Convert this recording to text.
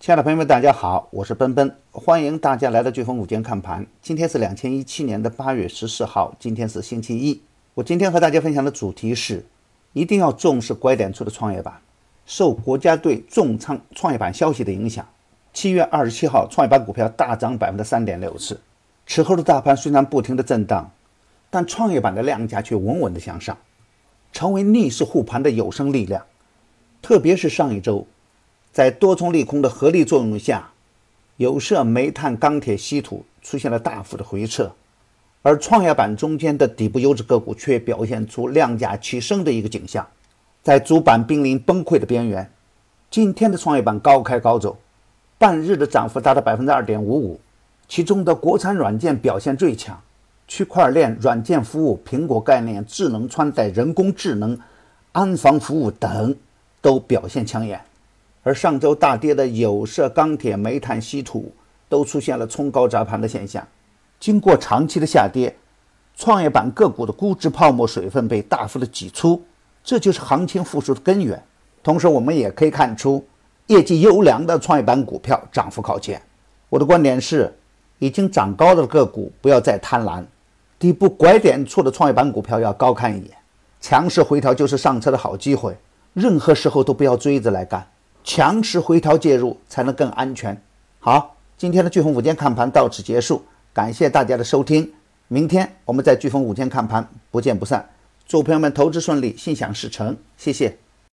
亲爱的朋友们，大家好，我是奔奔，欢迎大家来到飓风午间看盘。今天是两千一七年的八月十四号，今天是星期一。我今天和大家分享的主题是，一定要重视拐点处的创业板。受国家队重仓创业板消息的影响，七月二十七号，创业板股票大涨百分之三点六四。此后的大盘虽然不停的震荡，但创业板的量价却稳稳的向上，成为逆势护盘的有生力量。特别是上一周。在多重利空的合力作用下，有色、煤炭、钢铁、稀土出现了大幅的回撤，而创业板中间的底部优质个股却表现出量价齐升的一个景象。在主板濒临崩溃的边缘，今天的创业板高开高走，半日的涨幅达到百分之二点五五，其中的国产软件表现最强，区块链、软件服务、苹果概念、智能穿戴、人工智能、安防服务等都表现抢眼。而上周大跌的有色、钢铁、煤炭、稀土都出现了冲高砸盘的现象。经过长期的下跌，创业板个股的估值泡沫水分被大幅的挤出，这就是行情复苏的根源。同时，我们也可以看出，业绩优良的创业板股票涨幅靠前。我的观点是，已经涨高的个股不要再贪婪，底部拐点处的创业板股票要高看一眼。强势回调就是上车的好机会，任何时候都不要追着来干。强势回调介入才能更安全。好，今天的飓风午间看盘到此结束，感谢大家的收听。明天我们在飓风午间看盘不见不散。祝朋友们投资顺利，心想事成。谢谢。